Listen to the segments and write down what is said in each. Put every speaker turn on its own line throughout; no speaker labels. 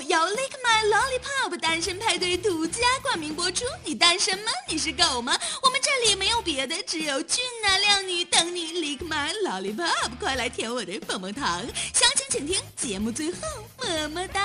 目由 Lick My Lollipop 单身派对独家冠名播出。你单身吗？你是狗吗？我们这里没有别的，只有俊男靓女等你 Lick My Lollipop，快来舔我的棒棒糖！详情请听节目最后，么么哒。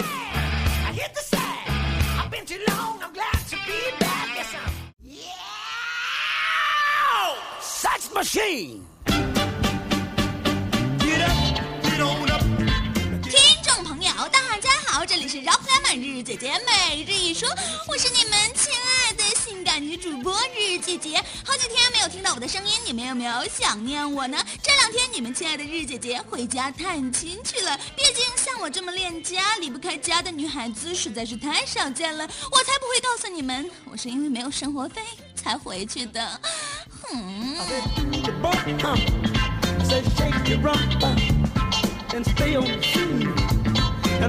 I hit 这里是饶河满日日姐姐每日一说，我是你们亲爱的性感女主播日日姐姐。好几天没有听到我的声音，你们有没有想念我呢？这两天你们亲爱的日姐姐回家探亲去了，毕竟像我这么恋家、离不开家的女孩子实在是太少见了。我才不会告诉你们，我是因为没有生活费才回去的。嗯。日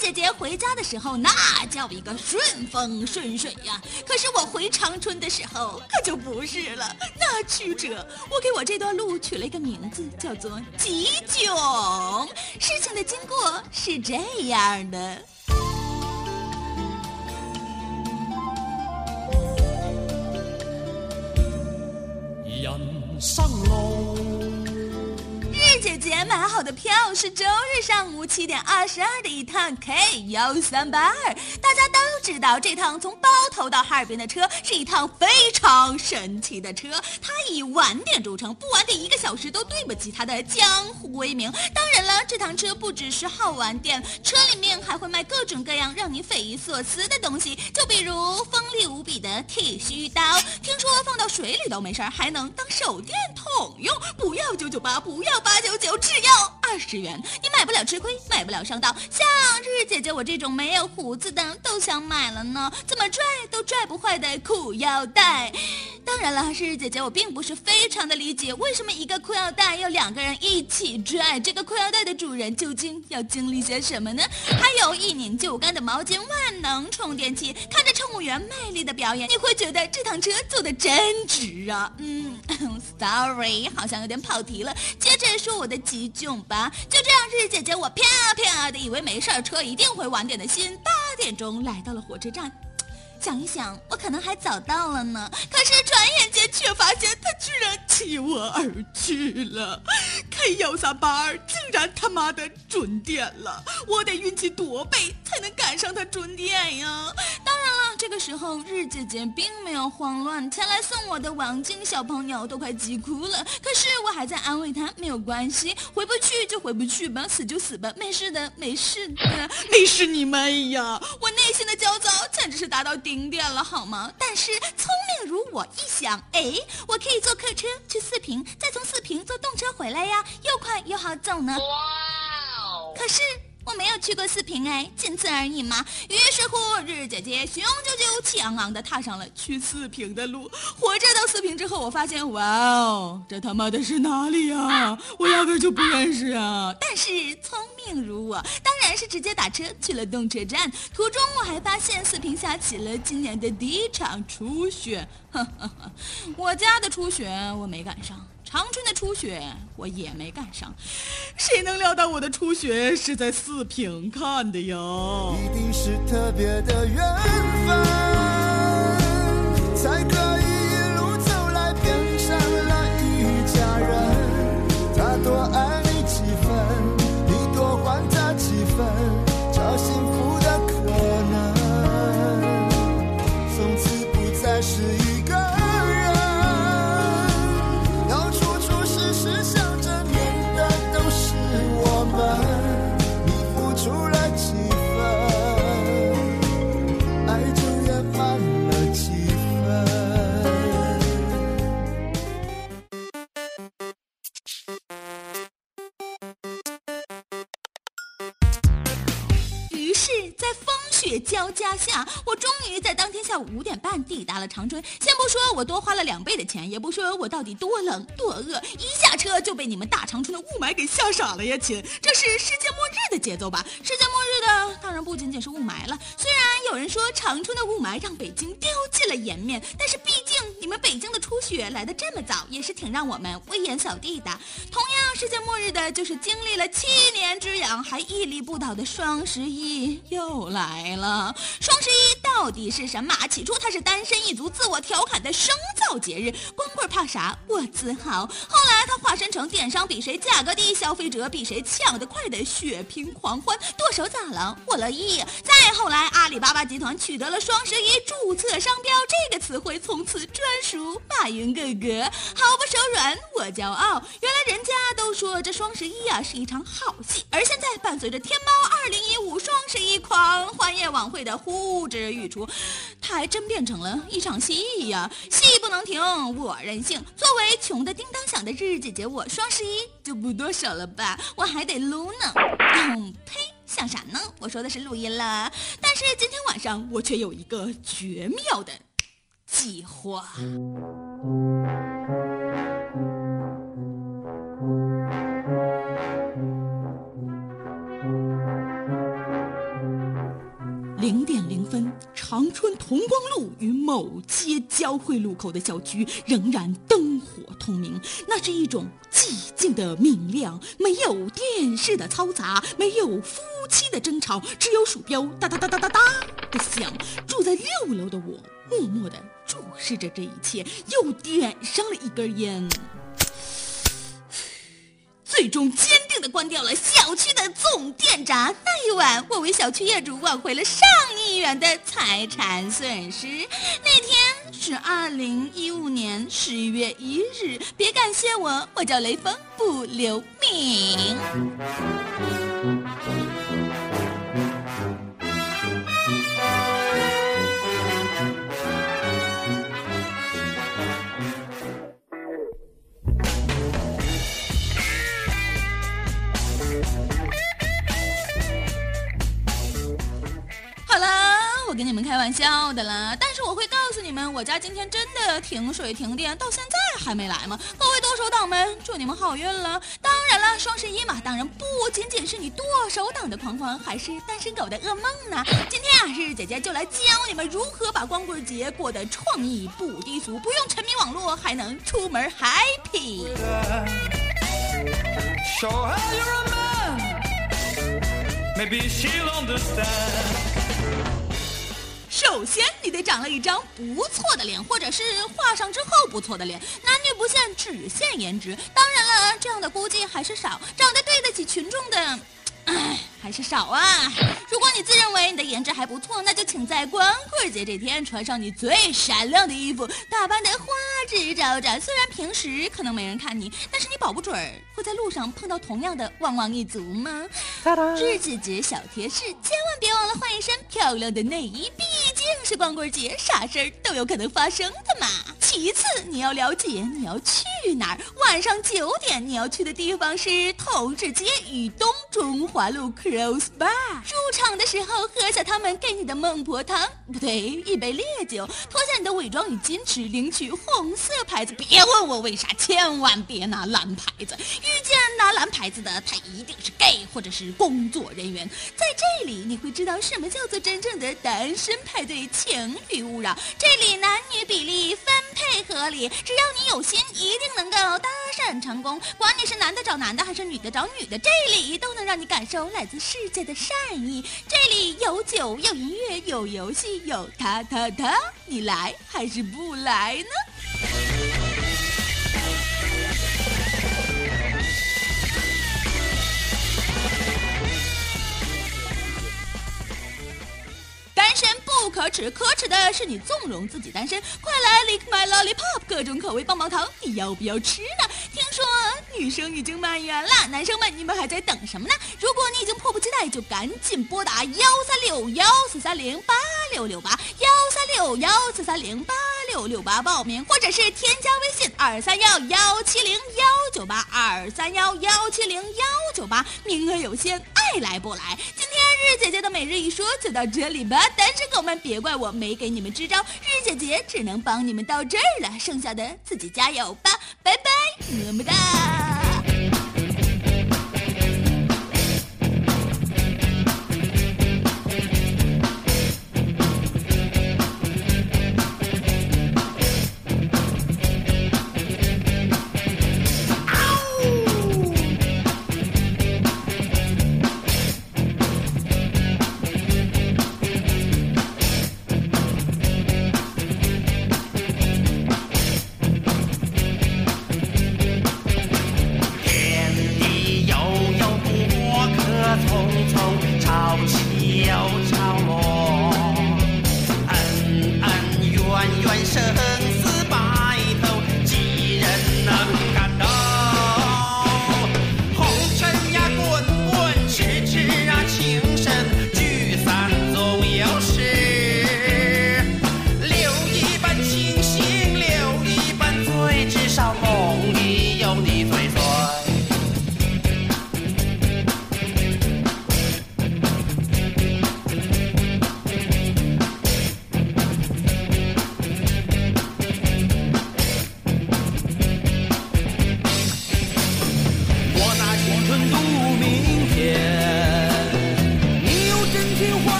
姐姐回家的时候，那叫一个顺风顺水呀。可是我回长春的时候，可就不是了，那曲折。我给我这段路取了一个名字，叫做“急囧”。事情的经过是这样的。人生路。姐买好的票是周日上午七点二十二的一趟 K 幺三八二。大家都知道，这趟从包头到哈尔滨的车是一趟非常神奇的车。它以晚点著称，不晚点一个小时都对不起它的江湖威名。当然了，这趟车不只是好晚点，车里面还会卖各种各样让你匪夷所思的东西，就比如锋利无比的剃须刀，听说放到水里都没事，还能当手电筒用。不要九九八，不要八九。九只要二十元，你买不了吃亏，买不了上当。像日日姐姐我这种没有胡子的都想买了呢，怎么拽都拽不坏的裤腰带。当然了，日日姐姐我并不是非常的理解，为什么一个裤腰带要两个人一起拽？这个裤腰带的主人究竟要经历些什么呢？还有一拧就干的毛巾万能充电器，看着乘务员卖力的表演，你会觉得这趟车坐的真值啊。嗯，sorry，好像有点跑题了。接着说。我的急救吧，就这样，日姐姐我飘飘的以为没事，车一定会晚点的心，八点钟来到了火车站。想一想，我可能还早到了呢。可是转眼间却发现他居然弃我而去了。K 幺三八二竟然他妈的准点了，我得运气多背才能赶上他准点呀！当然了，这个时候日姐姐并没有慌乱，前来送我的王静小朋友都快急哭了。可是我还在安慰他，没有关系，回不去就回不去吧，死就死吧，没事的，没事的，没事你妹呀！我内心的焦躁简直是达到顶点了，好吗？但是聪明如我一想，哎，我可以坐客车去四平，再从四平坐动车回来呀。又快又好走呢，哇可是我没有去过四平哎，仅此而已嘛。于是乎，日姐姐雄赳赳气昂昂地踏上了去四平的路。火车到四平之后，我发现，哇哦，这他妈的是哪里呀？我压根就不认识啊！但是聪明如我，当然是直接打车去了动车站。途中我还发现四平下起了今年的第一场初雪，我家的初雪我没赶上。长春的初雪我也没赶上，谁能料到我的初雪是在四平看的呀？一定是特别的缘分，才可以下，我于在当天下午五点半抵达了长春。先不说我多花了两倍的钱，也不说我到底多冷多饿，一下车就被你们大长春的雾霾给吓傻了呀，亲！这是世界末日的节奏吧？世界末日的当然不仅仅是雾霾了。虽然有人说长春的雾霾让北京丢尽了颜面，但是毕竟你。们北京的初雪来的这么早，也是挺让我们威严扫地的。同样世界末日的，就是经历了七年之痒还屹立不倒的双十一又来了。双十一到底是什么？起初它是单身一族自我调侃的生造节日，光棍怕啥？我自豪。后来它化身成电商比谁价格低，消费者比谁抢得快的血拼狂欢。剁手咋了？我乐意。再后来，阿里巴巴集团取得了双十一注册商标这个词汇，从此专属马云哥哥。毫不手软，我骄傲。原来人家都说这双十一啊是一场好戏，而现在伴随着天猫夜晚会的呼之欲出，它还真变成了一场戏呀！戏不能停，我任性。作为穷的叮当响的日日姐姐，我双十一就不剁手了吧？我还得撸呢。嗯，呸，想啥呢？我说的是录音了。但是今天晚上我却有一个绝妙的计划。与某街交汇路口的小区仍然灯火通明。那是一种寂静的明亮，没有电视的嘈杂，没有夫妻的争吵，只有鼠标哒哒哒哒哒哒的响。住在六楼的我，默默的注视着这一切，又点上了一根烟。最终坚定的关掉了小区的总电闸。那一晚，我为小区业主挽回了上亿元的财产损失。那天是二零一五年十一月一日。别感谢我，我叫雷锋，不留名。笑的啦，但是我会告诉你们，我家今天真的停水停电，到现在还没来吗？各位剁手党们，祝你们好运了！当然了，双十一嘛，当然不仅仅是你剁手党的狂欢，还是单身狗的噩梦呢。今天啊，日日姐姐就来教你们如何把光棍节过得创意不低俗，不用沉迷网络，还能出门 happy。首先，你得长了一张不错的脸，或者是画上之后不错的脸，男女不限，只限颜值。当然了，这样的估计还是少，长得对得起群众的。唉，还是少啊！如果你自认为你的颜值还不错，那就请在光棍节这天穿上你最闪亮的衣服，打扮得花枝招展。虽然平时可能没人看你，但是你保不准会在路上碰到同样的旺旺一族吗？日子节小贴士，千万别忘了换一身漂亮的内衣，毕竟是光棍节，啥事儿都有可能发生的嘛。其次，你要了解你要去哪儿。晚上九点你要去的地方是同志街与东中华路 Cross Bar。入场的时候喝下他们给你的孟婆汤，不对，一杯烈酒。脱下你的伪装与矜持，领取红色牌子。别问我为啥，千万别拿蓝牌子。遇见拿蓝牌子的，他一定是 gay 或者是工作人员。在这里你会知道什么叫做真正的单身派对，情侣勿扰。这里男女比例分。配合理，只要你有心，一定能够当讪成功。管你是男的找男的，还是女的找女的，这里都能让你感受来自世界的善意。这里有酒，有音乐，有游戏，有他他他，你来还是不来呢？单身不可耻，可耻的是你纵容自己单身。快来 lick my lollipop，各种口味棒棒糖，你要不要吃呢？女生已经满员了，男生们你们还在等什么呢？如果你已经迫不及待，就赶紧拨打幺三六幺四三零八六六八幺三六幺四三零八六六八报名，或者是添加微信二三幺幺七零幺九八二三幺幺七零幺九八，名额有限，爱来不来。今日姐姐的每日一说就到这里吧，单身狗们。别怪我没给你们支招，日姐姐只能帮你们到这儿了，剩下的自己加油吧，拜拜，么么哒。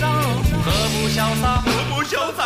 何不潇洒。何不潇洒。